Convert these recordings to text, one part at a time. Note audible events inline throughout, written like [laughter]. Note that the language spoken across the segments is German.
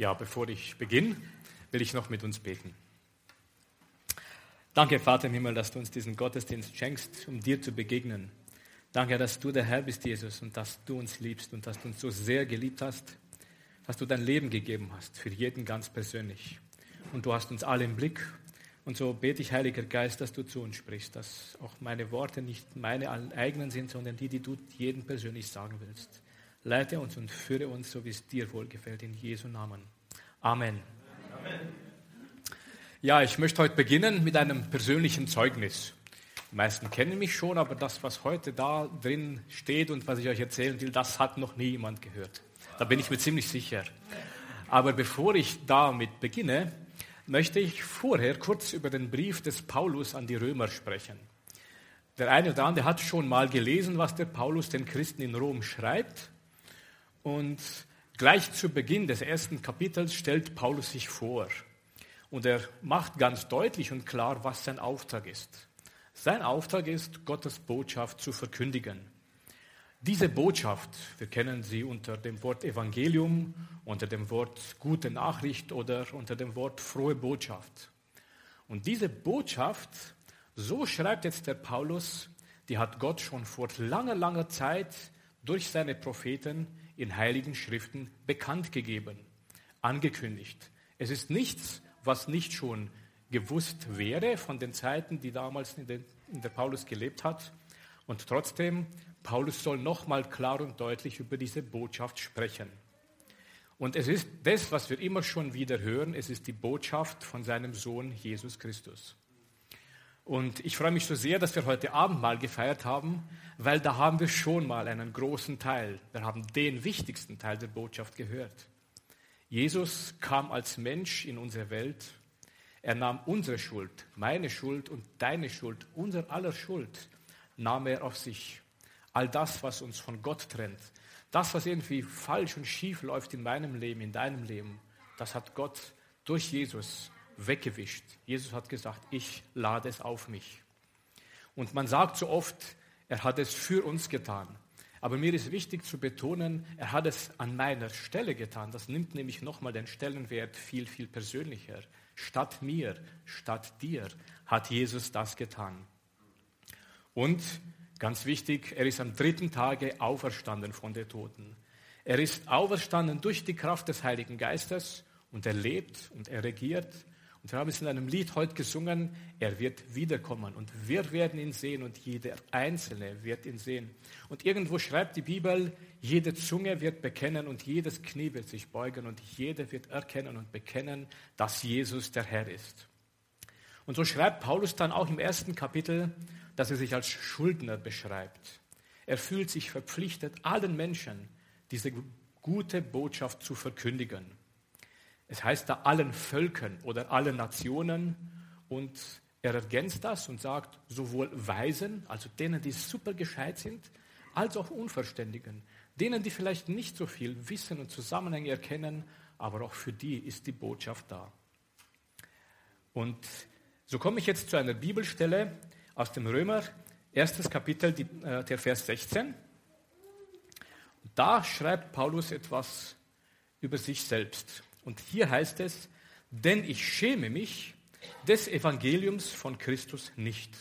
Ja, bevor ich beginne, will ich noch mit uns beten. Danke, Vater im Himmel, dass du uns diesen Gottesdienst schenkst, um dir zu begegnen. Danke, dass du der Herr bist, Jesus, und dass du uns liebst und dass du uns so sehr geliebt hast, dass du dein Leben gegeben hast, für jeden ganz persönlich. Und du hast uns alle im Blick. Und so bete ich, Heiliger Geist, dass du zu uns sprichst, dass auch meine Worte nicht meine eigenen sind, sondern die, die du jedem persönlich sagen willst. Leite uns und führe uns, so wie es dir wohlgefällt, in Jesu Namen. Amen. Amen. Ja, ich möchte heute beginnen mit einem persönlichen Zeugnis. Die meisten kennen mich schon, aber das, was heute da drin steht und was ich euch erzählen will, das hat noch nie jemand gehört. Da bin ich mir ziemlich sicher. Aber bevor ich damit beginne, möchte ich vorher kurz über den Brief des Paulus an die Römer sprechen. Der eine oder andere hat schon mal gelesen, was der Paulus den Christen in Rom schreibt. Und gleich zu Beginn des ersten Kapitels stellt Paulus sich vor. Und er macht ganz deutlich und klar, was sein Auftrag ist. Sein Auftrag ist, Gottes Botschaft zu verkündigen. Diese Botschaft, wir kennen sie unter dem Wort Evangelium, unter dem Wort gute Nachricht oder unter dem Wort frohe Botschaft. Und diese Botschaft, so schreibt jetzt der Paulus, die hat Gott schon vor langer, langer Zeit durch seine Propheten in heiligen Schriften bekannt gegeben, angekündigt. Es ist nichts, was nicht schon gewusst wäre von den Zeiten, die damals in, den, in der Paulus gelebt hat. Und trotzdem, Paulus soll nochmal klar und deutlich über diese Botschaft sprechen. Und es ist das, was wir immer schon wieder hören, es ist die Botschaft von seinem Sohn Jesus Christus. Und ich freue mich so sehr, dass wir heute Abend mal gefeiert haben, weil da haben wir schon mal einen großen Teil, wir haben den wichtigsten Teil der Botschaft gehört. Jesus kam als Mensch in unsere Welt. Er nahm unsere Schuld, meine Schuld und deine Schuld, unser aller Schuld, nahm er auf sich. All das, was uns von Gott trennt, das, was irgendwie falsch und schief läuft in meinem Leben, in deinem Leben, das hat Gott durch Jesus weggewischt. Jesus hat gesagt, ich lade es auf mich. Und man sagt so oft, er hat es für uns getan. Aber mir ist wichtig zu betonen, er hat es an meiner Stelle getan. Das nimmt nämlich nochmal den Stellenwert viel, viel persönlicher. Statt mir, statt dir hat Jesus das getan. Und ganz wichtig, er ist am dritten Tage auferstanden von den Toten. Er ist auferstanden durch die Kraft des Heiligen Geistes und er lebt und er regiert und wir haben es in einem Lied heute gesungen, er wird wiederkommen und wir werden ihn sehen und jeder Einzelne wird ihn sehen. Und irgendwo schreibt die Bibel, jede Zunge wird bekennen und jedes Knie wird sich beugen und jeder wird erkennen und bekennen, dass Jesus der Herr ist. Und so schreibt Paulus dann auch im ersten Kapitel, dass er sich als Schuldner beschreibt. Er fühlt sich verpflichtet, allen Menschen diese gute Botschaft zu verkündigen. Es heißt da allen Völkern oder allen Nationen und er ergänzt das und sagt, sowohl Weisen, also denen, die super gescheit sind, als auch Unverständigen, denen, die vielleicht nicht so viel wissen und Zusammenhänge erkennen, aber auch für die ist die Botschaft da. Und so komme ich jetzt zu einer Bibelstelle aus dem Römer, erstes Kapitel, die, äh, der Vers 16. Da schreibt Paulus etwas über sich selbst. Und hier heißt es, denn ich schäme mich des Evangeliums von Christus nicht.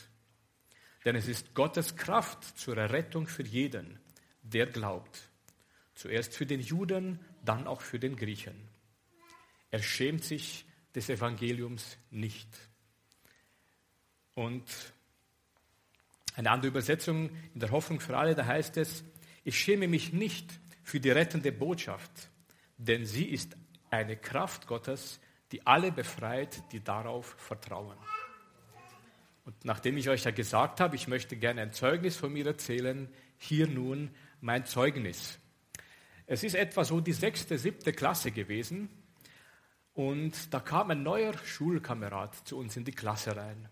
Denn es ist Gottes Kraft zur Errettung für jeden, der glaubt. Zuerst für den Juden, dann auch für den Griechen. Er schämt sich des Evangeliums nicht. Und eine andere Übersetzung in der Hoffnung für alle, da heißt es, ich schäme mich nicht für die rettende Botschaft, denn sie ist eine Kraft Gottes, die alle befreit, die darauf vertrauen. Und nachdem ich euch ja gesagt habe, ich möchte gerne ein Zeugnis von mir erzählen, hier nun mein Zeugnis. Es ist etwa so die sechste, siebte Klasse gewesen Und da kam ein neuer Schulkamerad zu uns in die Klasse rein.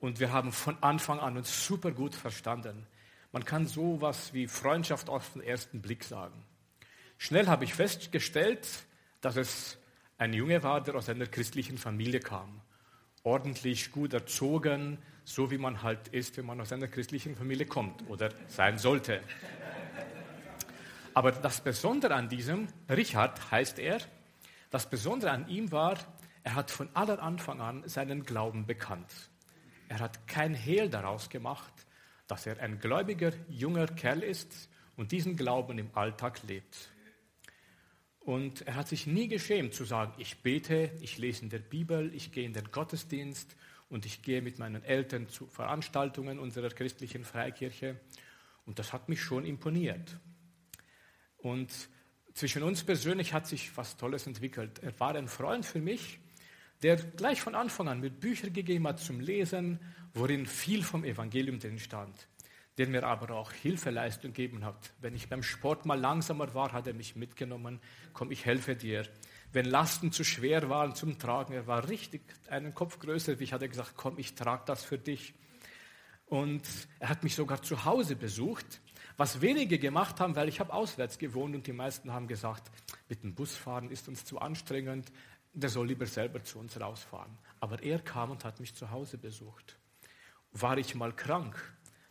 Und wir haben von Anfang an uns super gut verstanden. Man kann sowas wie Freundschaft auf den ersten Blick sagen. Schnell habe ich festgestellt, dass es ein Junge war, der aus einer christlichen Familie kam. Ordentlich, gut erzogen, so wie man halt ist, wenn man aus einer christlichen Familie kommt oder sein sollte. Aber das Besondere an diesem, Richard heißt er, das Besondere an ihm war, er hat von aller Anfang an seinen Glauben bekannt. Er hat kein Hehl daraus gemacht, dass er ein gläubiger junger Kerl ist und diesen Glauben im Alltag lebt. Und er hat sich nie geschämt zu sagen, ich bete, ich lese in der Bibel, ich gehe in den Gottesdienst und ich gehe mit meinen Eltern zu Veranstaltungen unserer christlichen Freikirche. Und das hat mich schon imponiert. Und zwischen uns persönlich hat sich was Tolles entwickelt. Er war ein Freund für mich, der gleich von Anfang an mit Büchern gegeben hat zum Lesen, worin viel vom Evangelium drin stand, der mir aber auch Hilfeleistung gegeben hat. Wenn ich beim Sport mal langsamer war, hat er mich mitgenommen, komm, ich helfe dir. Wenn Lasten zu schwer waren zum Tragen, er war richtig einen Kopf größer, wie ich hatte gesagt, komm, ich trage das für dich. Und er hat mich sogar zu Hause besucht, was wenige gemacht haben, weil ich habe auswärts gewohnt und die meisten haben gesagt, mit dem Bus fahren ist uns zu anstrengend, der soll lieber selber zu uns rausfahren. Aber er kam und hat mich zu Hause besucht. War ich mal krank,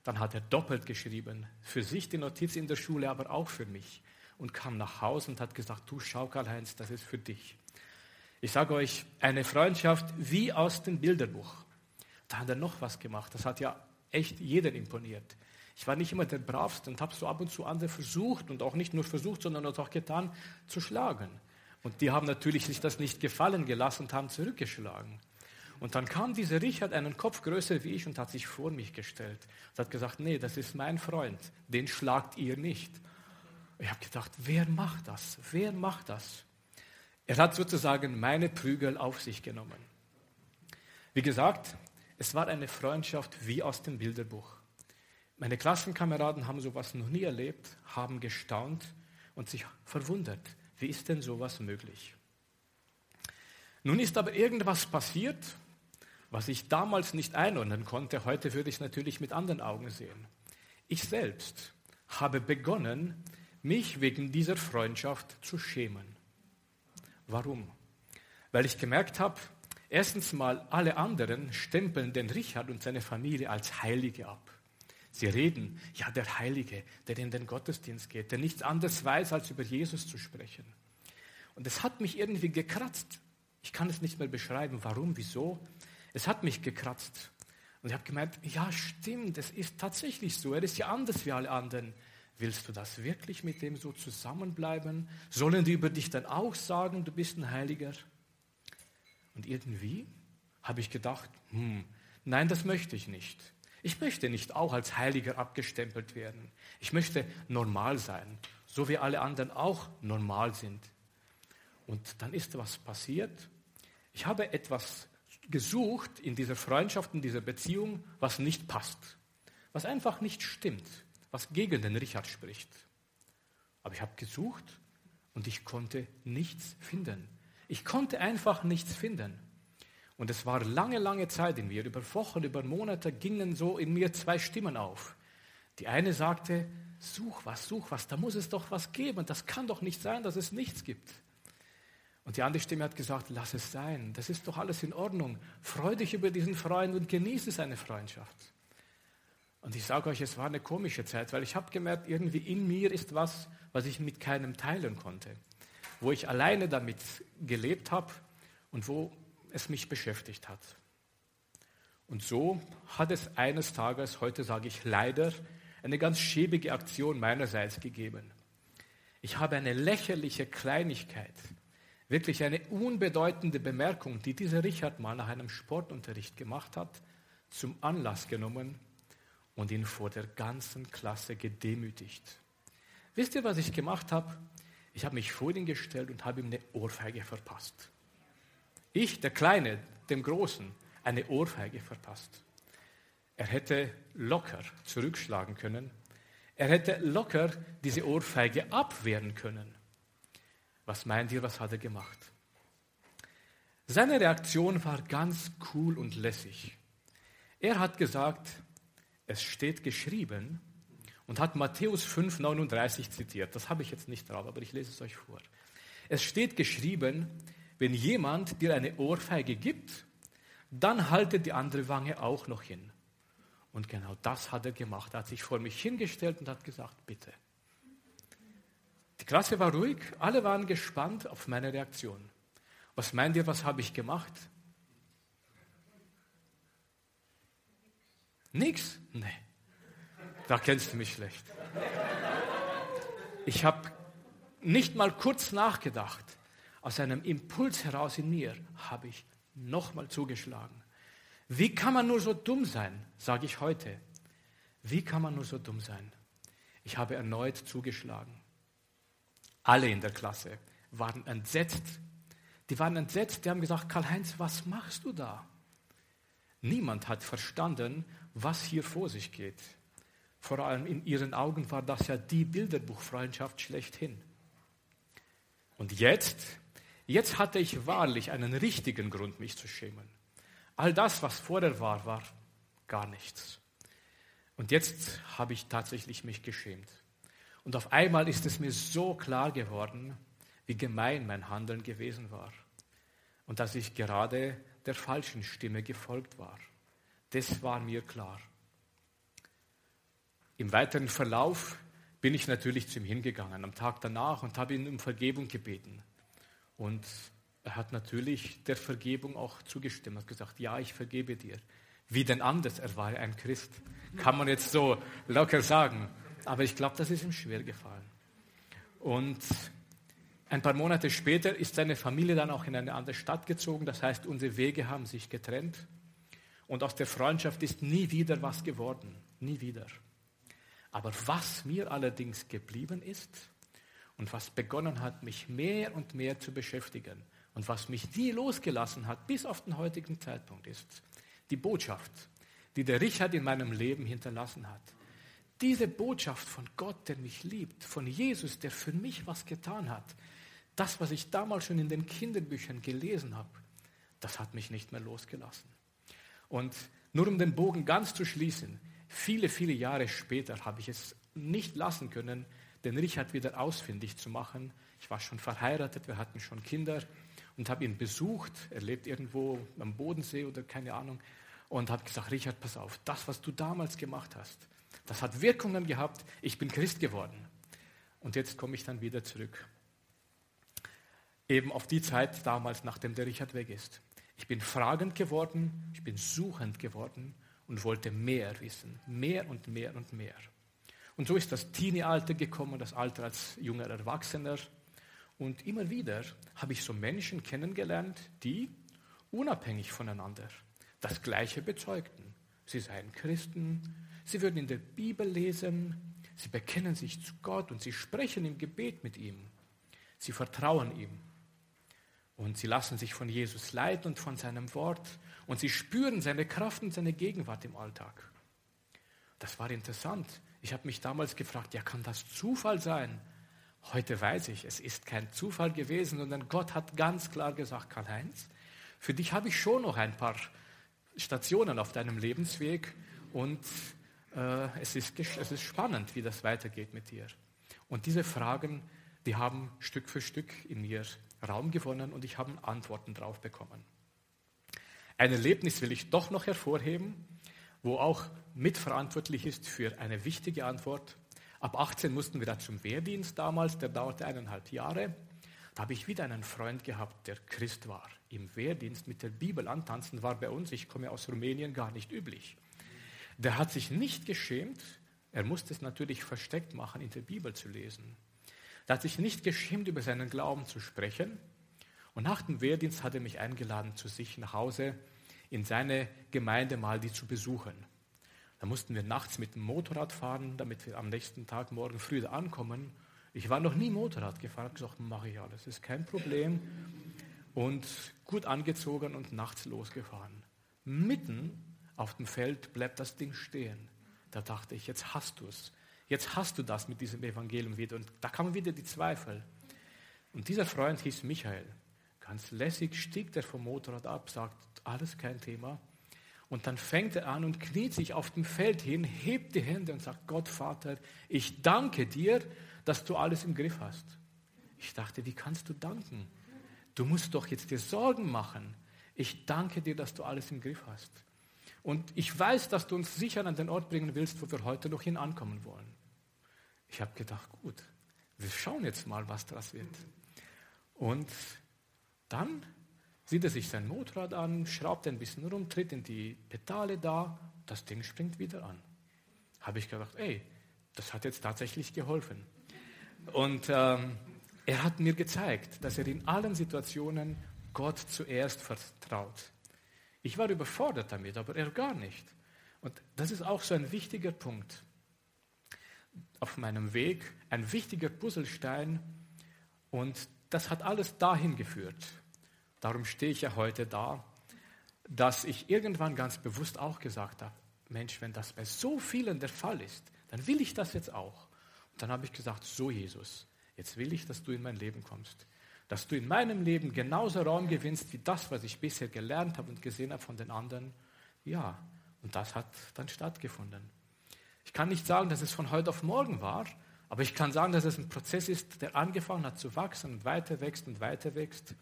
dann hat er doppelt geschrieben. Für sich die Notiz in der Schule, aber auch für mich. Und kam nach Hause und hat gesagt, du schau Karl-Heinz, das ist für dich. Ich sage euch, eine Freundschaft wie aus dem Bilderbuch. Da hat er noch was gemacht. Das hat ja echt jeder imponiert. Ich war nicht immer der Bravste und habe so ab und zu andere versucht und auch nicht nur versucht, sondern auch getan, zu schlagen. Und die haben natürlich sich das nicht gefallen gelassen und haben zurückgeschlagen. Und dann kam dieser Richard, einen Kopf größer wie ich, und hat sich vor mich gestellt und hat gesagt, nee, das ist mein Freund, den schlagt ihr nicht. Ich habe gedacht, wer macht das? Wer macht das? Er hat sozusagen meine Prügel auf sich genommen. Wie gesagt, es war eine Freundschaft wie aus dem Bilderbuch. Meine Klassenkameraden haben sowas noch nie erlebt, haben gestaunt und sich verwundert. Wie ist denn sowas möglich? Nun ist aber irgendwas passiert, was ich damals nicht einordnen konnte. Heute würde ich natürlich mit anderen Augen sehen. Ich selbst habe begonnen, mich wegen dieser Freundschaft zu schämen. Warum? Weil ich gemerkt habe, erstens mal, alle anderen stempeln den Richard und seine Familie als Heilige ab. Sie reden, ja, der Heilige, der in den Gottesdienst geht, der nichts anderes weiß, als über Jesus zu sprechen. Und es hat mich irgendwie gekratzt. Ich kann es nicht mehr beschreiben, warum, wieso. Es hat mich gekratzt. Und ich habe gemeint, ja, stimmt, es ist tatsächlich so. Er ist ja anders wie alle anderen. Willst du das wirklich mit dem so zusammenbleiben? Sollen die über dich dann auch sagen, du bist ein Heiliger? Und irgendwie habe ich gedacht, hm, nein, das möchte ich nicht. Ich möchte nicht auch als Heiliger abgestempelt werden. Ich möchte normal sein, so wie alle anderen auch normal sind. Und dann ist was passiert. Ich habe etwas gesucht in dieser Freundschaft, in dieser Beziehung, was nicht passt, was einfach nicht stimmt, was gegen den Richard spricht. Aber ich habe gesucht und ich konnte nichts finden. Ich konnte einfach nichts finden. Und es war lange, lange Zeit in mir, über Wochen, über Monate gingen so in mir zwei Stimmen auf. Die eine sagte, such was, such was, da muss es doch was geben. Das kann doch nicht sein, dass es nichts gibt. Und die andere Stimme hat gesagt, lass es sein, das ist doch alles in Ordnung. Freu dich über diesen Freund und genieße seine Freundschaft. Und ich sage euch, es war eine komische Zeit, weil ich habe gemerkt, irgendwie in mir ist was, was ich mit keinem teilen konnte. Wo ich alleine damit gelebt habe und wo es mich beschäftigt hat. Und so hat es eines Tages, heute sage ich leider, eine ganz schäbige Aktion meinerseits gegeben. Ich habe eine lächerliche Kleinigkeit, wirklich eine unbedeutende Bemerkung, die dieser Richard mal nach einem Sportunterricht gemacht hat, zum Anlass genommen und ihn vor der ganzen Klasse gedemütigt. Wisst ihr, was ich gemacht habe? Ich habe mich vor ihn gestellt und habe ihm eine Ohrfeige verpasst. Ich, der Kleine, dem Großen, eine Ohrfeige verpasst. Er hätte locker zurückschlagen können. Er hätte locker diese Ohrfeige abwehren können. Was meint ihr, was hat er gemacht? Seine Reaktion war ganz cool und lässig. Er hat gesagt, es steht geschrieben und hat Matthäus 5, 39 zitiert. Das habe ich jetzt nicht drauf, aber ich lese es euch vor. Es steht geschrieben, wenn jemand dir eine Ohrfeige gibt, dann halte die andere Wange auch noch hin. Und genau das hat er gemacht. Er hat sich vor mich hingestellt und hat gesagt, bitte. Die Klasse war ruhig, alle waren gespannt auf meine Reaktion. Was meint ihr, was habe ich gemacht? Nix? Nee. Da kennst du mich schlecht. Ich habe nicht mal kurz nachgedacht. Aus einem Impuls heraus in mir habe ich nochmal zugeschlagen. Wie kann man nur so dumm sein, sage ich heute. Wie kann man nur so dumm sein? Ich habe erneut zugeschlagen. Alle in der Klasse waren entsetzt. Die waren entsetzt, die haben gesagt, Karl-Heinz, was machst du da? Niemand hat verstanden, was hier vor sich geht. Vor allem in ihren Augen war das ja die Bilderbuchfreundschaft schlechthin. Und jetzt, jetzt hatte ich wahrlich einen richtigen Grund, mich zu schämen. All das, was vorher war, war gar nichts. Und jetzt habe ich tatsächlich mich geschämt. Und auf einmal ist es mir so klar geworden, wie gemein mein Handeln gewesen war. Und dass ich gerade der falschen Stimme gefolgt war. Das war mir klar. Im weiteren Verlauf bin ich natürlich zu ihm hingegangen am Tag danach und habe ihn um Vergebung gebeten. Und er hat natürlich der Vergebung auch zugestimmt, hat gesagt, ja, ich vergebe dir. Wie denn anders? Er war ein Christ. Kann man jetzt so locker sagen. Aber ich glaube, das ist ihm schwer gefallen. Und ein paar Monate später ist seine Familie dann auch in eine andere Stadt gezogen. Das heißt, unsere Wege haben sich getrennt. Und aus der Freundschaft ist nie wieder was geworden. Nie wieder. Aber was mir allerdings geblieben ist und was begonnen hat, mich mehr und mehr zu beschäftigen und was mich nie losgelassen hat bis auf den heutigen Zeitpunkt ist die Botschaft, die der Richard in meinem Leben hinterlassen hat. Diese Botschaft von Gott, der mich liebt, von Jesus, der für mich was getan hat, das, was ich damals schon in den Kinderbüchern gelesen habe, das hat mich nicht mehr losgelassen. Und nur um den Bogen ganz zu schließen, Viele, viele Jahre später habe ich es nicht lassen können, den Richard wieder ausfindig zu machen. Ich war schon verheiratet, wir hatten schon Kinder und habe ihn besucht. Er lebt irgendwo am Bodensee oder keine Ahnung. Und habe gesagt, Richard, pass auf, das, was du damals gemacht hast, das hat Wirkungen gehabt. Ich bin Christ geworden. Und jetzt komme ich dann wieder zurück. Eben auf die Zeit damals, nachdem der Richard weg ist. Ich bin fragend geworden, ich bin suchend geworden und wollte mehr wissen, mehr und mehr und mehr. Und so ist das Teenie-Alter gekommen, das Alter als junger Erwachsener. Und immer wieder habe ich so Menschen kennengelernt, die unabhängig voneinander das Gleiche bezeugten. Sie seien Christen, sie würden in der Bibel lesen, sie bekennen sich zu Gott und sie sprechen im Gebet mit ihm. Sie vertrauen ihm. Und sie lassen sich von Jesus leiten und von seinem Wort. Und sie spüren seine Kraft und seine Gegenwart im Alltag. Das war interessant. Ich habe mich damals gefragt, ja, kann das Zufall sein? Heute weiß ich, es ist kein Zufall gewesen, sondern Gott hat ganz klar gesagt, Karl-Heinz, für dich habe ich schon noch ein paar Stationen auf deinem Lebensweg und es, ist, es ist spannend, wie das weitergeht mit dir. Und diese Fragen, die haben Stück für Stück in mir Raum gewonnen und ich habe Antworten drauf bekommen. Ein Erlebnis will ich doch noch hervorheben, wo auch mitverantwortlich ist für eine wichtige Antwort. Ab 18 mussten wir da zum Wehrdienst damals, der dauerte eineinhalb Jahre. Da habe ich wieder einen Freund gehabt, der Christ war. Im Wehrdienst mit der Bibel antanzen war bei uns, ich komme aus Rumänien, gar nicht üblich. Der hat sich nicht geschämt, er musste es natürlich versteckt machen, in der Bibel zu lesen. Er hat sich nicht geschämt, über seinen Glauben zu sprechen. Und nach dem Wehrdienst hat er mich eingeladen zu sich nach Hause in seine Gemeinde mal die zu besuchen. Da mussten wir nachts mit dem Motorrad fahren, damit wir am nächsten Tag morgen früh da ankommen. Ich war noch nie Motorrad gefahren, habe gesagt, mache ich alles, ist kein Problem. Und gut angezogen und nachts losgefahren. Mitten auf dem Feld bleibt das Ding stehen. Da dachte ich, jetzt hast du es. Jetzt hast du das mit diesem Evangelium wieder. Und da kamen wieder die Zweifel. Und dieser Freund hieß Michael. Ganz lässig stieg der vom Motorrad ab, sagt, alles kein Thema. Und dann fängt er an und kniet sich auf dem Feld hin, hebt die Hände und sagt, Gott Vater, ich danke dir, dass du alles im Griff hast. Ich dachte, wie kannst du danken? Du musst doch jetzt dir Sorgen machen. Ich danke dir, dass du alles im Griff hast. Und ich weiß, dass du uns sicher an den Ort bringen willst, wo wir heute noch hin ankommen wollen. Ich habe gedacht, gut, wir schauen jetzt mal, was das wird. Und dann sieht er sich sein Motorrad an, schraubt ein bisschen rum, tritt in die Pedale da, das Ding springt wieder an. Habe ich gedacht, ey, das hat jetzt tatsächlich geholfen. Und ähm, er hat mir gezeigt, dass er in allen Situationen Gott zuerst vertraut. Ich war überfordert damit, aber er gar nicht. Und das ist auch so ein wichtiger Punkt auf meinem Weg, ein wichtiger Puzzlestein. Und das hat alles dahin geführt, darum stehe ich ja heute da, dass ich irgendwann ganz bewusst auch gesagt habe, Mensch, wenn das bei so vielen der Fall ist, dann will ich das jetzt auch. Und dann habe ich gesagt, so Jesus, jetzt will ich, dass du in mein Leben kommst. Dass du in meinem Leben genauso Raum gewinnst wie das, was ich bisher gelernt habe und gesehen habe von den anderen. Ja, und das hat dann stattgefunden. Ich kann nicht sagen, dass es von heute auf morgen war, aber ich kann sagen, dass es ein Prozess ist, der angefangen hat zu wachsen und weiter wächst und weiter wächst.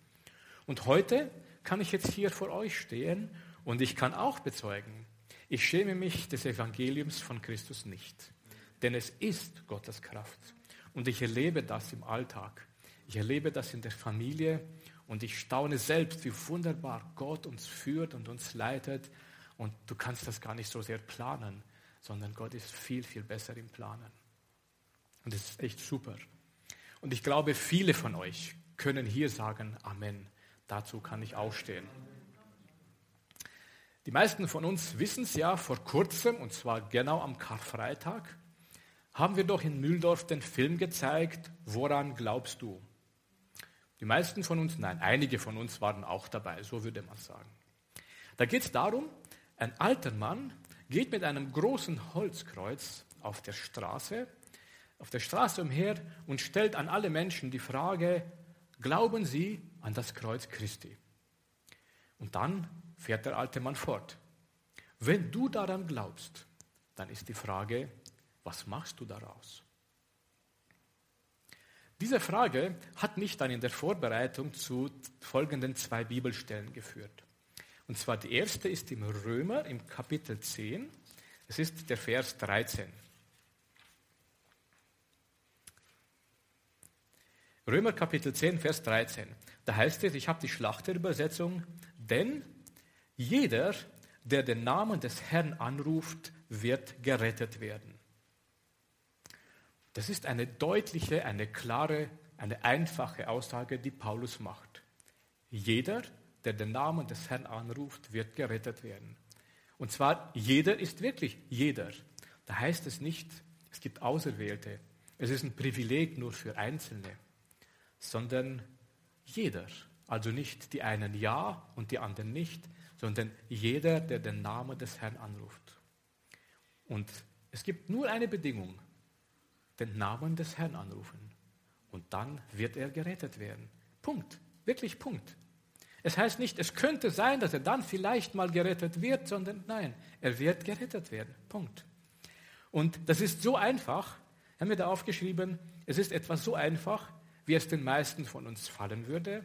Und heute kann ich jetzt hier vor euch stehen und ich kann auch bezeugen, ich schäme mich des Evangeliums von Christus nicht, denn es ist Gottes Kraft. Und ich erlebe das im Alltag. Ich erlebe das in der Familie und ich staune selbst, wie wunderbar Gott uns führt und uns leitet. Und du kannst das gar nicht so sehr planen, sondern Gott ist viel, viel besser im Planen. Und das ist echt super. Und ich glaube, viele von euch können hier sagen Amen. Dazu kann ich aufstehen. Die meisten von uns wissen es ja, vor kurzem, und zwar genau am Karfreitag, haben wir doch in Mühldorf den Film gezeigt, Woran glaubst du? Die meisten von uns, nein, einige von uns waren auch dabei, so würde man sagen. Da geht es darum, ein alter Mann geht mit einem großen Holzkreuz auf der Straße, auf der Straße umher und stellt an alle Menschen die Frage, glauben Sie an das Kreuz Christi? Und dann fährt der alte Mann fort. Wenn du daran glaubst, dann ist die Frage, was machst du daraus? Diese Frage hat mich dann in der Vorbereitung zu folgenden zwei Bibelstellen geführt. Und zwar die erste ist im Römer im Kapitel 10. Es ist der Vers 13. Römer Kapitel 10, Vers 13. Da heißt es, ich habe die Schlachterübersetzung, denn jeder, der den Namen des Herrn anruft, wird gerettet werden. Das ist eine deutliche, eine klare, eine einfache Aussage, die Paulus macht. Jeder, der den Namen des Herrn anruft, wird gerettet werden. Und zwar jeder ist wirklich jeder. Da heißt es nicht, es gibt Auserwählte. Es ist ein Privileg nur für Einzelne sondern jeder. Also nicht die einen ja und die anderen nicht, sondern jeder, der den Namen des Herrn anruft. Und es gibt nur eine Bedingung, den Namen des Herrn anrufen. Und dann wird er gerettet werden. Punkt. Wirklich Punkt. Es heißt nicht, es könnte sein, dass er dann vielleicht mal gerettet wird, sondern nein, er wird gerettet werden. Punkt. Und das ist so einfach, haben wir da aufgeschrieben, es ist etwas so einfach, wie es den meisten von uns fallen würde,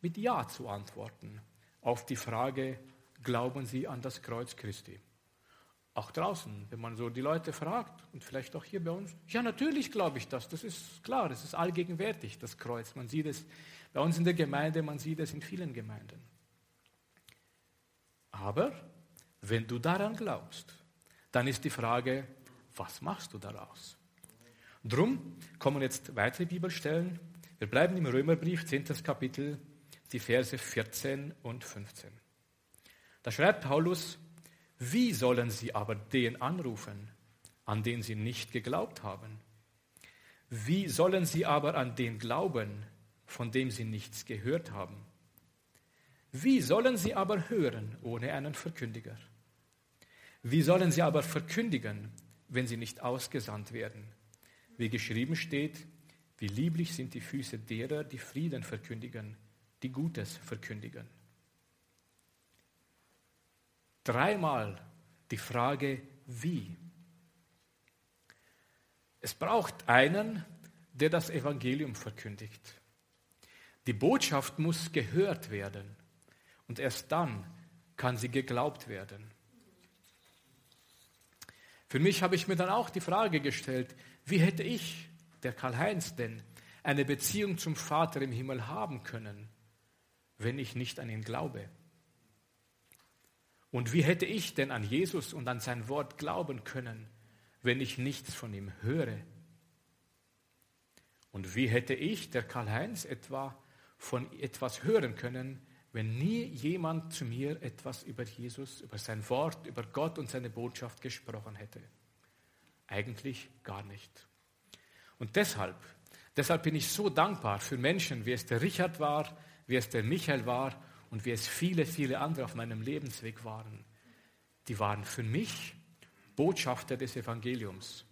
mit Ja zu antworten auf die Frage, glauben Sie an das Kreuz Christi? Auch draußen, wenn man so die Leute fragt und vielleicht auch hier bei uns, ja natürlich glaube ich das, das ist klar, das ist allgegenwärtig, das Kreuz. Man sieht es bei uns in der Gemeinde, man sieht es in vielen Gemeinden. Aber wenn du daran glaubst, dann ist die Frage, was machst du daraus? Drum kommen jetzt weitere Bibelstellen wir bleiben im Römerbrief, 10. Kapitel, die Verse 14 und 15. Da schreibt Paulus, wie sollen sie aber den anrufen, an den sie nicht geglaubt haben? Wie sollen sie aber an den glauben, von dem sie nichts gehört haben? Wie sollen sie aber hören ohne einen Verkündiger? Wie sollen sie aber verkündigen, wenn sie nicht ausgesandt werden? Wie geschrieben steht, wie lieblich sind die Füße derer, die Frieden verkündigen, die Gutes verkündigen. Dreimal die Frage, wie. Es braucht einen, der das Evangelium verkündigt. Die Botschaft muss gehört werden und erst dann kann sie geglaubt werden. Für mich habe ich mir dann auch die Frage gestellt, wie hätte ich, der Karl-Heinz, denn eine Beziehung zum Vater im Himmel haben können, wenn ich nicht an ihn glaube? Und wie hätte ich denn an Jesus und an sein Wort glauben können, wenn ich nichts von ihm höre? Und wie hätte ich, der Karl-Heinz, etwa von etwas hören können, wenn nie jemand zu mir etwas über Jesus, über sein Wort, über Gott und seine Botschaft gesprochen hätte? Eigentlich gar nicht. Und deshalb, deshalb bin ich so dankbar für Menschen, wie es der Richard war, wie es der Michael war und wie es viele, viele andere auf meinem Lebensweg waren. Die waren für mich Botschafter des Evangeliums.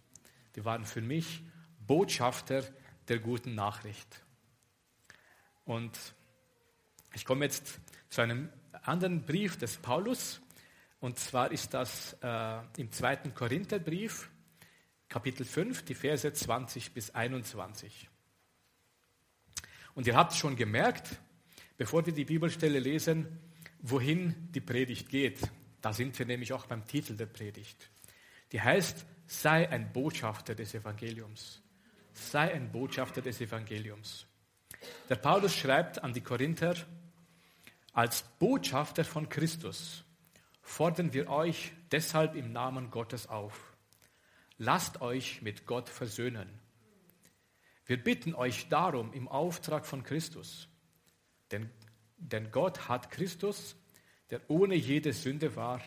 Die waren für mich Botschafter der guten Nachricht. Und ich komme jetzt zu einem anderen Brief des Paulus. Und zwar ist das äh, im zweiten Korintherbrief, Kapitel 5, die Verse 20 bis 21. Und ihr habt schon gemerkt, bevor wir die Bibelstelle lesen, wohin die Predigt geht. Da sind wir nämlich auch beim Titel der Predigt. Die heißt, sei ein Botschafter des Evangeliums. Sei ein Botschafter des Evangeliums. Der Paulus schreibt an die Korinther, als Botschafter von Christus fordern wir euch deshalb im Namen Gottes auf. Lasst euch mit Gott versöhnen. Wir bitten euch darum im Auftrag von Christus, denn, denn Gott hat Christus, der ohne jede Sünde war,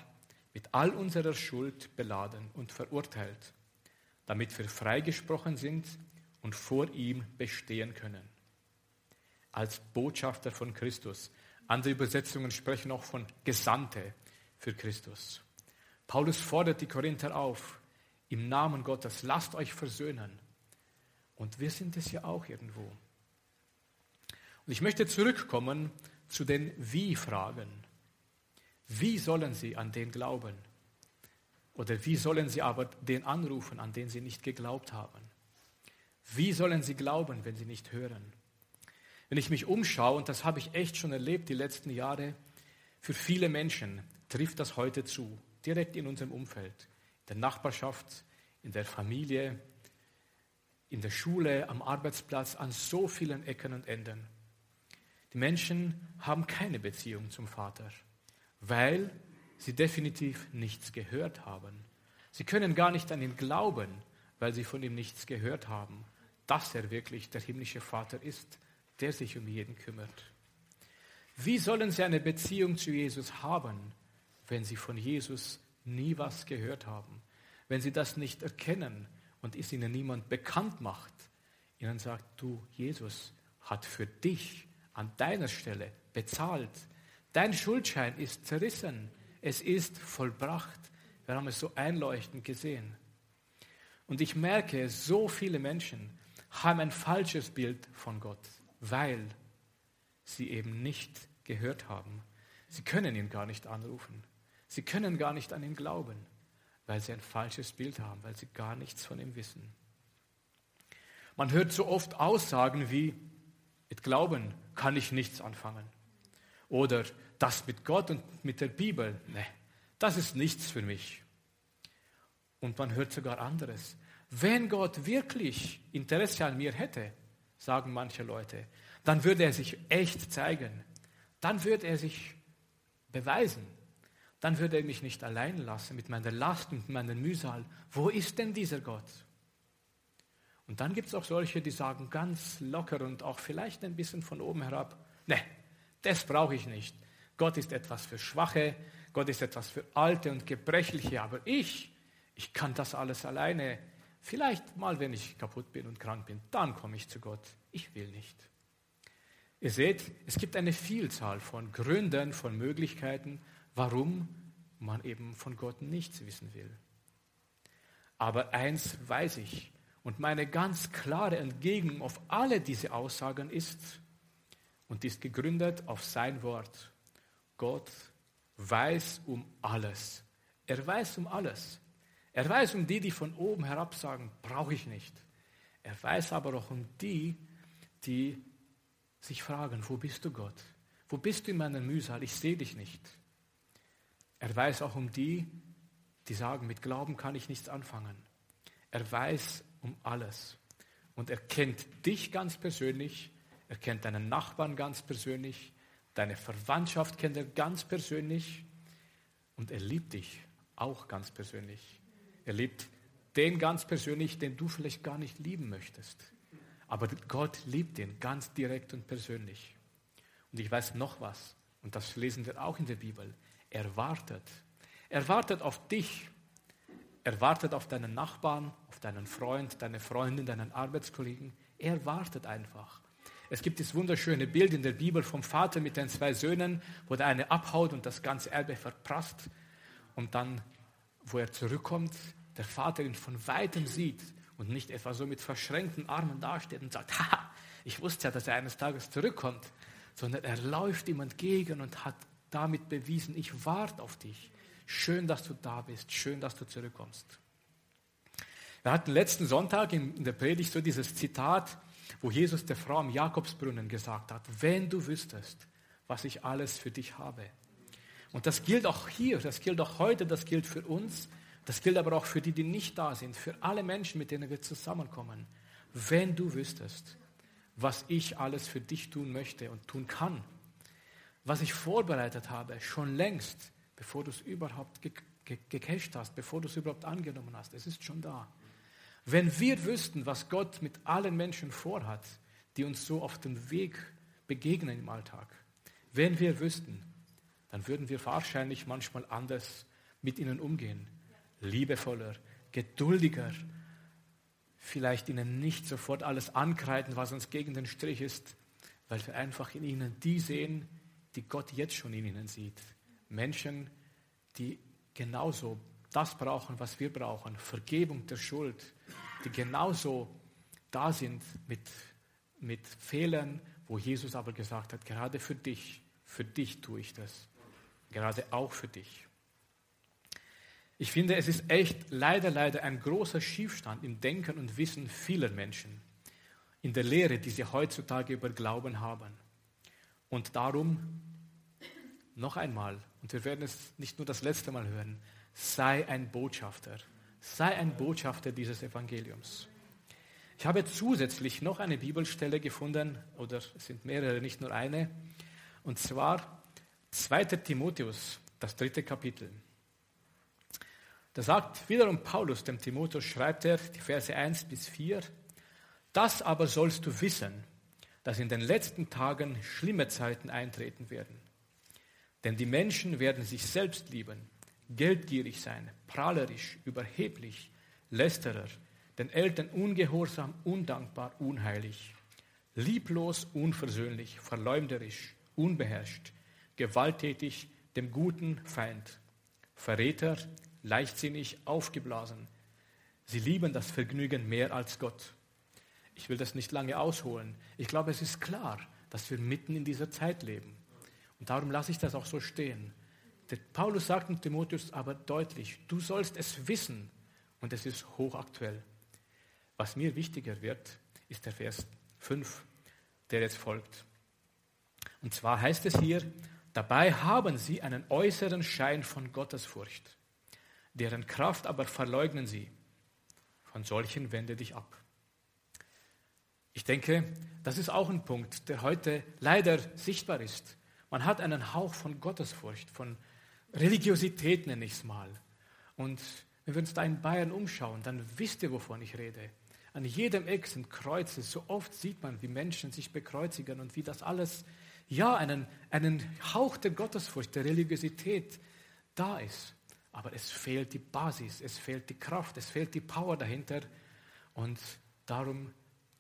mit all unserer Schuld beladen und verurteilt, damit wir freigesprochen sind und vor ihm bestehen können. Als Botschafter von Christus. Andere Übersetzungen sprechen auch von Gesandte für Christus. Paulus fordert die Korinther auf, im Namen Gottes, lasst euch versöhnen. Und wir sind es ja auch irgendwo. Und ich möchte zurückkommen zu den Wie-Fragen. Wie sollen sie an den glauben? Oder wie sollen sie aber den anrufen, an den sie nicht geglaubt haben? Wie sollen sie glauben, wenn sie nicht hören? Wenn ich mich umschaue, und das habe ich echt schon erlebt die letzten Jahre, für viele Menschen trifft das heute zu, direkt in unserem Umfeld, in der Nachbarschaft, in der Familie, in der Schule, am Arbeitsplatz, an so vielen Ecken und Enden. Die Menschen haben keine Beziehung zum Vater, weil sie definitiv nichts gehört haben. Sie können gar nicht an ihn glauben, weil sie von ihm nichts gehört haben, dass er wirklich der himmlische Vater ist, der sich um jeden kümmert. Wie sollen sie eine Beziehung zu Jesus haben, wenn sie von Jesus nie was gehört haben? Wenn sie das nicht erkennen und es ihnen niemand bekannt macht, ihnen sagt, du, Jesus hat für dich an deiner Stelle bezahlt. Dein Schuldschein ist zerrissen. Es ist vollbracht. Wir haben es so einleuchtend gesehen. Und ich merke, so viele Menschen haben ein falsches Bild von Gott, weil sie eben nicht gehört haben. Sie können ihn gar nicht anrufen. Sie können gar nicht an ihn glauben, weil sie ein falsches Bild haben, weil sie gar nichts von ihm wissen. Man hört so oft Aussagen wie, mit Glauben kann ich nichts anfangen. Oder das mit Gott und mit der Bibel, ne, das ist nichts für mich. Und man hört sogar anderes. Wenn Gott wirklich Interesse an mir hätte, sagen manche Leute, dann würde er sich echt zeigen. Dann würde er sich beweisen. Dann würde er mich nicht allein lassen mit meiner Last und meiner Mühsal. Wo ist denn dieser Gott? Und dann gibt es auch solche, die sagen ganz locker und auch vielleicht ein bisschen von oben herab, ne, das brauche ich nicht. Gott ist etwas für Schwache, Gott ist etwas für Alte und Gebrechliche, aber ich, ich kann das alles alleine. Vielleicht mal, wenn ich kaputt bin und krank bin, dann komme ich zu Gott. Ich will nicht. Ihr seht, es gibt eine Vielzahl von Gründen, von Möglichkeiten, warum man eben von Gott nichts wissen will. Aber eins weiß ich, und meine ganz klare Entgegnung auf alle diese Aussagen ist, und ist gegründet auf sein Wort. Gott weiß um alles. Er weiß um alles. Er weiß um die, die von oben herab sagen, brauche ich nicht. Er weiß aber auch um die, die sich fragen, wo bist du Gott? Wo bist du in meiner Mühsal? Ich sehe dich nicht. Er weiß auch um die, die sagen, mit Glauben kann ich nichts anfangen. Er weiß um alles. Und er kennt dich ganz persönlich, er kennt deinen Nachbarn ganz persönlich, deine Verwandtschaft kennt er ganz persönlich und er liebt dich auch ganz persönlich. Er liebt den ganz persönlich, den du vielleicht gar nicht lieben möchtest. Aber Gott liebt ihn ganz direkt und persönlich. Und ich weiß noch was, und das lesen wir auch in der Bibel. Er wartet. Er wartet auf dich. Er wartet auf deinen Nachbarn, auf deinen Freund, deine Freundin, deinen Arbeitskollegen. Er wartet einfach. Es gibt das wunderschöne Bild in der Bibel vom Vater mit den zwei Söhnen, wo der eine abhaut und das ganze Erbe verprasst. Und dann, wo er zurückkommt, der Vater ihn von weitem sieht und nicht etwa so mit verschränkten Armen dasteht und sagt, [laughs] ha, ich wusste ja, dass er eines Tages zurückkommt, sondern er läuft ihm entgegen und hat damit bewiesen, ich warte auf dich. Schön, dass du da bist, schön, dass du zurückkommst. Wir hatten letzten Sonntag in der Predigt so dieses Zitat, wo Jesus der Frau am Jakobsbrunnen gesagt hat, wenn du wüsstest, was ich alles für dich habe. Und das gilt auch hier, das gilt auch heute, das gilt für uns, das gilt aber auch für die, die nicht da sind, für alle Menschen, mit denen wir zusammenkommen. Wenn du wüsstest, was ich alles für dich tun möchte und tun kann, was ich vorbereitet habe, schon längst, bevor du es überhaupt gecached hast, bevor du es überhaupt angenommen hast, es ist schon da. Wenn wir wüssten, was Gott mit allen Menschen vorhat, die uns so auf dem Weg begegnen im Alltag, wenn wir wüssten, dann würden wir wahrscheinlich manchmal anders mit ihnen umgehen liebevoller, geduldiger, vielleicht ihnen nicht sofort alles ankreiden, was uns gegen den Strich ist, weil wir einfach in ihnen die sehen, die Gott jetzt schon in ihnen sieht. Menschen, die genauso das brauchen, was wir brauchen, Vergebung der Schuld, die genauso da sind mit, mit Fehlern, wo Jesus aber gesagt hat, gerade für dich, für dich tue ich das, gerade auch für dich. Ich finde, es ist echt leider, leider ein großer Schiefstand im Denken und Wissen vieler Menschen, in der Lehre, die sie heutzutage über Glauben haben. Und darum noch einmal, und wir werden es nicht nur das letzte Mal hören, sei ein Botschafter, sei ein Botschafter dieses Evangeliums. Ich habe zusätzlich noch eine Bibelstelle gefunden, oder es sind mehrere, nicht nur eine, und zwar 2. Timotheus, das dritte Kapitel. Da sagt wiederum Paulus dem Timotheus, schreibt er die Verse 1 bis 4, das aber sollst du wissen, dass in den letzten Tagen schlimme Zeiten eintreten werden. Denn die Menschen werden sich selbst lieben, geldgierig sein, prahlerisch, überheblich, lästerer, den Eltern ungehorsam, undankbar, unheilig, lieblos, unversöhnlich, verleumderisch, unbeherrscht, gewalttätig, dem guten Feind, Verräter, leichtsinnig, aufgeblasen. Sie lieben das Vergnügen mehr als Gott. Ich will das nicht lange ausholen. Ich glaube, es ist klar, dass wir mitten in dieser Zeit leben. Und darum lasse ich das auch so stehen. Der Paulus sagt in Timotheus aber deutlich, du sollst es wissen und es ist hochaktuell. Was mir wichtiger wird, ist der Vers 5, der jetzt folgt. Und zwar heißt es hier, dabei haben sie einen äußeren Schein von Gottesfurcht deren Kraft aber verleugnen sie. Von solchen wende dich ab. Ich denke, das ist auch ein Punkt, der heute leider sichtbar ist. Man hat einen Hauch von Gottesfurcht, von Religiosität nenne ich es mal. Und wenn wir uns da in Bayern umschauen, dann wisst ihr, wovon ich rede. An jedem Eck sind Kreuze. So oft sieht man, wie Menschen sich bekreuzigen und wie das alles, ja, einen, einen Hauch der Gottesfurcht, der Religiosität da ist. Aber es fehlt die Basis, es fehlt die Kraft, es fehlt die Power dahinter. Und darum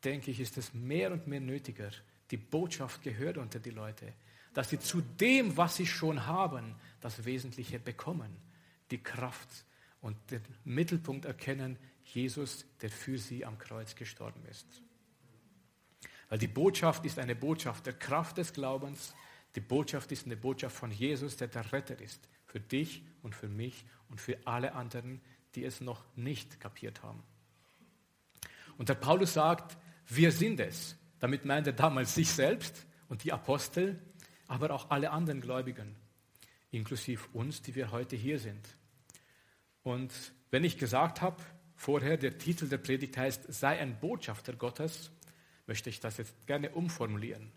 denke ich, ist es mehr und mehr nötiger. Die Botschaft gehört unter die Leute, dass sie zu dem, was sie schon haben, das Wesentliche bekommen. Die Kraft und den Mittelpunkt erkennen, Jesus, der für sie am Kreuz gestorben ist. Weil die Botschaft ist eine Botschaft der Kraft des Glaubens. Die Botschaft ist eine Botschaft von Jesus, der der Retter ist. Für dich und für mich und für alle anderen, die es noch nicht kapiert haben. Und der Paulus sagt, wir sind es. Damit meint er damals sich selbst und die Apostel, aber auch alle anderen Gläubigen, inklusive uns, die wir heute hier sind. Und wenn ich gesagt habe, vorher der Titel der Predigt heißt, sei ein Botschafter Gottes, möchte ich das jetzt gerne umformulieren.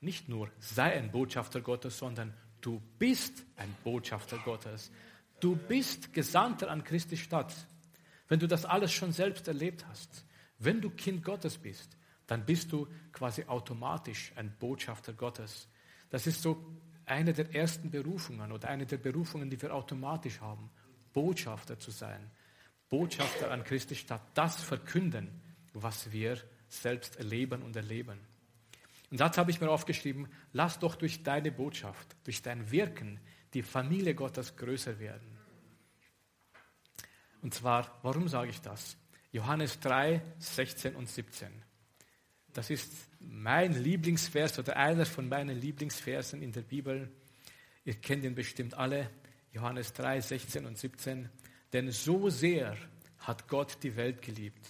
Nicht nur sei ein Botschafter Gottes, sondern du bist ein Botschafter Gottes. Du bist Gesandter an Christi Stadt. Wenn du das alles schon selbst erlebt hast, wenn du Kind Gottes bist, dann bist du quasi automatisch ein Botschafter Gottes. Das ist so eine der ersten Berufungen oder eine der Berufungen, die wir automatisch haben, Botschafter zu sein. Botschafter an Christi Stadt, das verkünden, was wir selbst erleben und erleben. Und dazu habe ich mir aufgeschrieben, lass doch durch deine Botschaft, durch dein Wirken die Familie Gottes größer werden. Und zwar, warum sage ich das? Johannes 3, 16 und 17. Das ist mein Lieblingsvers oder einer von meinen Lieblingsversen in der Bibel. Ihr kennt ihn bestimmt alle. Johannes 3, 16 und 17. Denn so sehr hat Gott die Welt geliebt,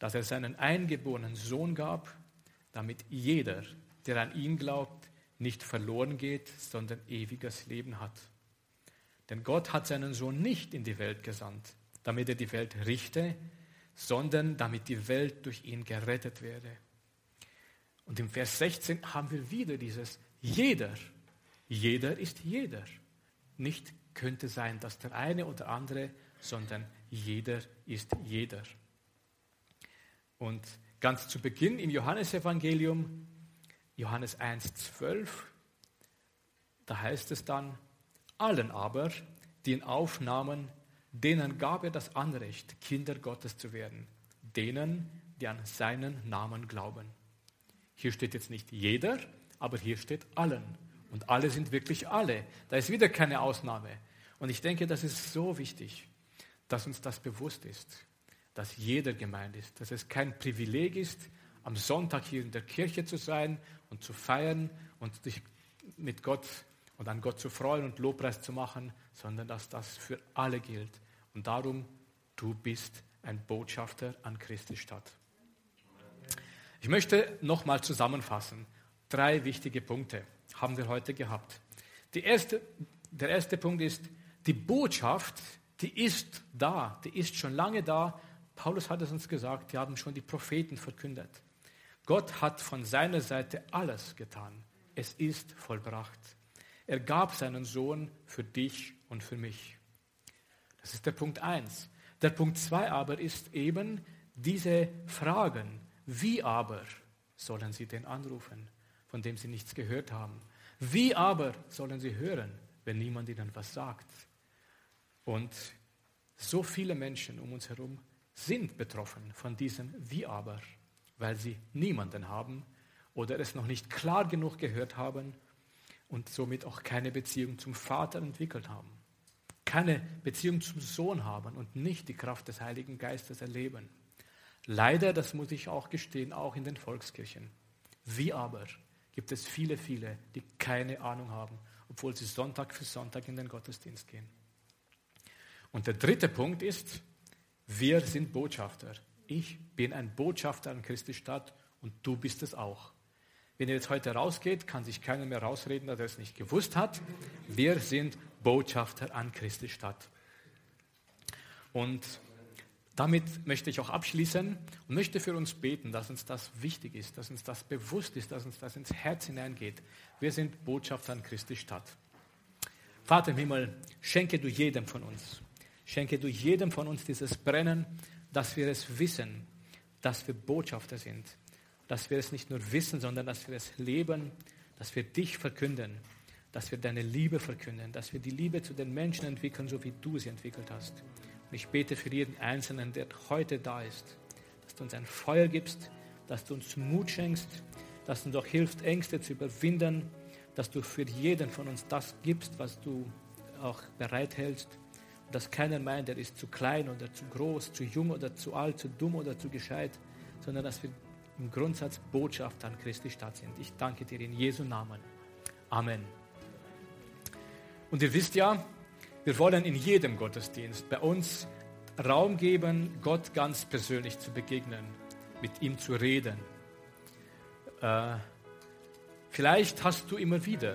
dass er seinen eingeborenen Sohn gab, damit jeder, der an ihn glaubt, nicht verloren geht, sondern ewiges Leben hat. Denn Gott hat seinen Sohn nicht in die Welt gesandt, damit er die Welt richte, sondern damit die Welt durch ihn gerettet werde. Und im Vers 16 haben wir wieder dieses jeder. Jeder ist jeder. Nicht könnte sein, dass der eine oder andere, sondern jeder ist jeder. Und ganz zu Beginn im Johannesevangelium, Johannes 1,12, da heißt es dann, allen aber, die ihn aufnahmen, denen gab er das Anrecht, Kinder Gottes zu werden, denen, die an seinen Namen glauben. Hier steht jetzt nicht jeder, aber hier steht allen. Und alle sind wirklich alle. Da ist wieder keine Ausnahme. Und ich denke, das ist so wichtig, dass uns das bewusst ist, dass jeder gemeint ist, dass es kein Privileg ist, am Sonntag hier in der Kirche zu sein und zu feiern und sich mit Gott und an Gott zu freuen und Lobpreis zu machen, sondern dass das für alle gilt. Und darum, du bist ein Botschafter an Christi Stadt. Ich möchte nochmal zusammenfassen. Drei wichtige Punkte haben wir heute gehabt. Erste, der erste Punkt ist, die Botschaft, die ist da, die ist schon lange da. Paulus hat es uns gesagt, die haben schon die Propheten verkündet. Gott hat von seiner Seite alles getan. Es ist vollbracht. Er gab seinen Sohn für dich und für mich. Das ist der Punkt 1. Der Punkt 2 aber ist eben diese Fragen, wie aber sollen sie den anrufen, von dem sie nichts gehört haben? Wie aber sollen sie hören, wenn niemand ihnen was sagt? Und so viele Menschen um uns herum sind betroffen von diesem Wie aber, weil sie niemanden haben oder es noch nicht klar genug gehört haben und somit auch keine Beziehung zum Vater entwickelt haben, keine Beziehung zum Sohn haben und nicht die Kraft des Heiligen Geistes erleben. Leider, das muss ich auch gestehen, auch in den Volkskirchen. Wie aber gibt es viele, viele, die keine Ahnung haben, obwohl sie Sonntag für Sonntag in den Gottesdienst gehen. Und der dritte Punkt ist, wir sind Botschafter. Ich bin ein Botschafter an Christi Stadt und du bist es auch. Wenn ihr jetzt heute rausgeht, kann sich keiner mehr rausreden, dass er es nicht gewusst hat. Wir sind Botschafter an Christi Stadt. Und damit möchte ich auch abschließen und möchte für uns beten, dass uns das wichtig ist, dass uns das bewusst ist, dass uns das ins Herz hineingeht. Wir sind Botschafter an Christi Stadt. Vater im Himmel, schenke du jedem von uns, schenke du jedem von uns dieses Brennen, dass wir es wissen, dass wir Botschafter sind, dass wir es nicht nur wissen, sondern dass wir es leben, dass wir dich verkünden, dass wir deine Liebe verkünden, dass wir die Liebe zu den Menschen entwickeln, so wie du sie entwickelt hast. Und ich bete für jeden Einzelnen, der heute da ist, dass du uns ein Feuer gibst, dass du uns Mut schenkst, dass du uns auch hilfst, Ängste zu überwinden, dass du für jeden von uns das gibst, was du auch bereithältst. Dass keiner meint, er ist zu klein oder zu groß, zu jung oder zu alt, zu dumm oder zu gescheit, sondern dass wir im Grundsatz Botschafter an Christi Stadt sind. Ich danke dir in Jesu Namen. Amen. Und ihr wisst ja, wir wollen in jedem Gottesdienst bei uns Raum geben, Gott ganz persönlich zu begegnen, mit ihm zu reden. Äh, vielleicht hast du immer wieder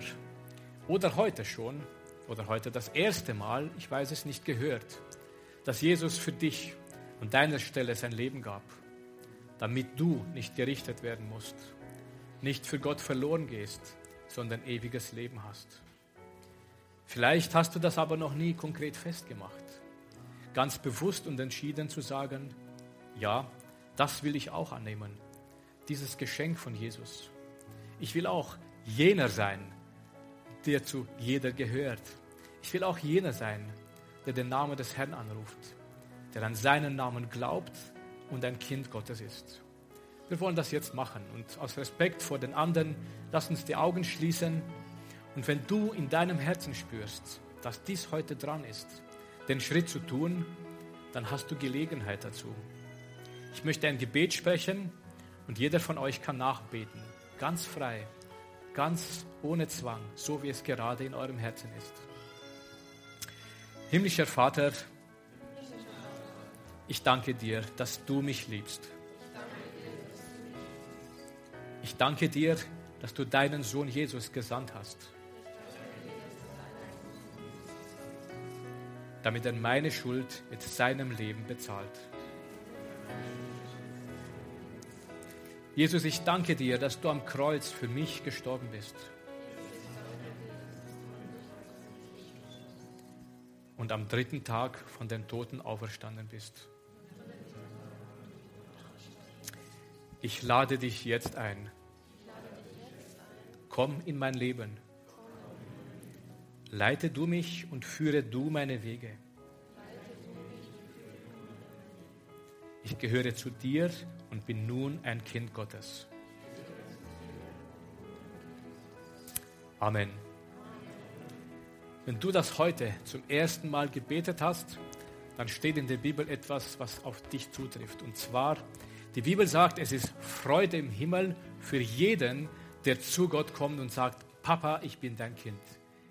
oder heute schon oder heute das erste Mal, ich weiß es nicht, gehört, dass Jesus für dich an deiner Stelle sein Leben gab, damit du nicht gerichtet werden musst, nicht für Gott verloren gehst, sondern ewiges Leben hast. Vielleicht hast du das aber noch nie konkret festgemacht, ganz bewusst und entschieden zu sagen, ja, das will ich auch annehmen, dieses Geschenk von Jesus. Ich will auch jener sein, der zu jeder gehört. Ich will auch jener sein, der den Namen des Herrn anruft, der an seinen Namen glaubt und ein Kind Gottes ist. Wir wollen das jetzt machen und aus Respekt vor den anderen, lass uns die Augen schließen. Und wenn du in deinem Herzen spürst, dass dies heute dran ist, den Schritt zu tun, dann hast du Gelegenheit dazu. Ich möchte ein Gebet sprechen und jeder von euch kann nachbeten, ganz frei, ganz ohne Zwang, so wie es gerade in eurem Herzen ist. Himmlischer Vater, ich danke dir, dass du mich liebst. Ich danke dir, dass du deinen Sohn Jesus gesandt hast, damit er meine Schuld mit seinem Leben bezahlt. Jesus, ich danke dir, dass du am Kreuz für mich gestorben bist. Und am dritten Tag von den Toten auferstanden bist. Ich lade dich jetzt ein. Komm in mein Leben. Leite du mich und führe du meine Wege. Ich gehöre zu dir und bin nun ein Kind Gottes. Amen. Wenn du das heute zum ersten Mal gebetet hast, dann steht in der Bibel etwas, was auf dich zutrifft. Und zwar, die Bibel sagt, es ist Freude im Himmel für jeden, der zu Gott kommt und sagt, Papa, ich bin dein Kind.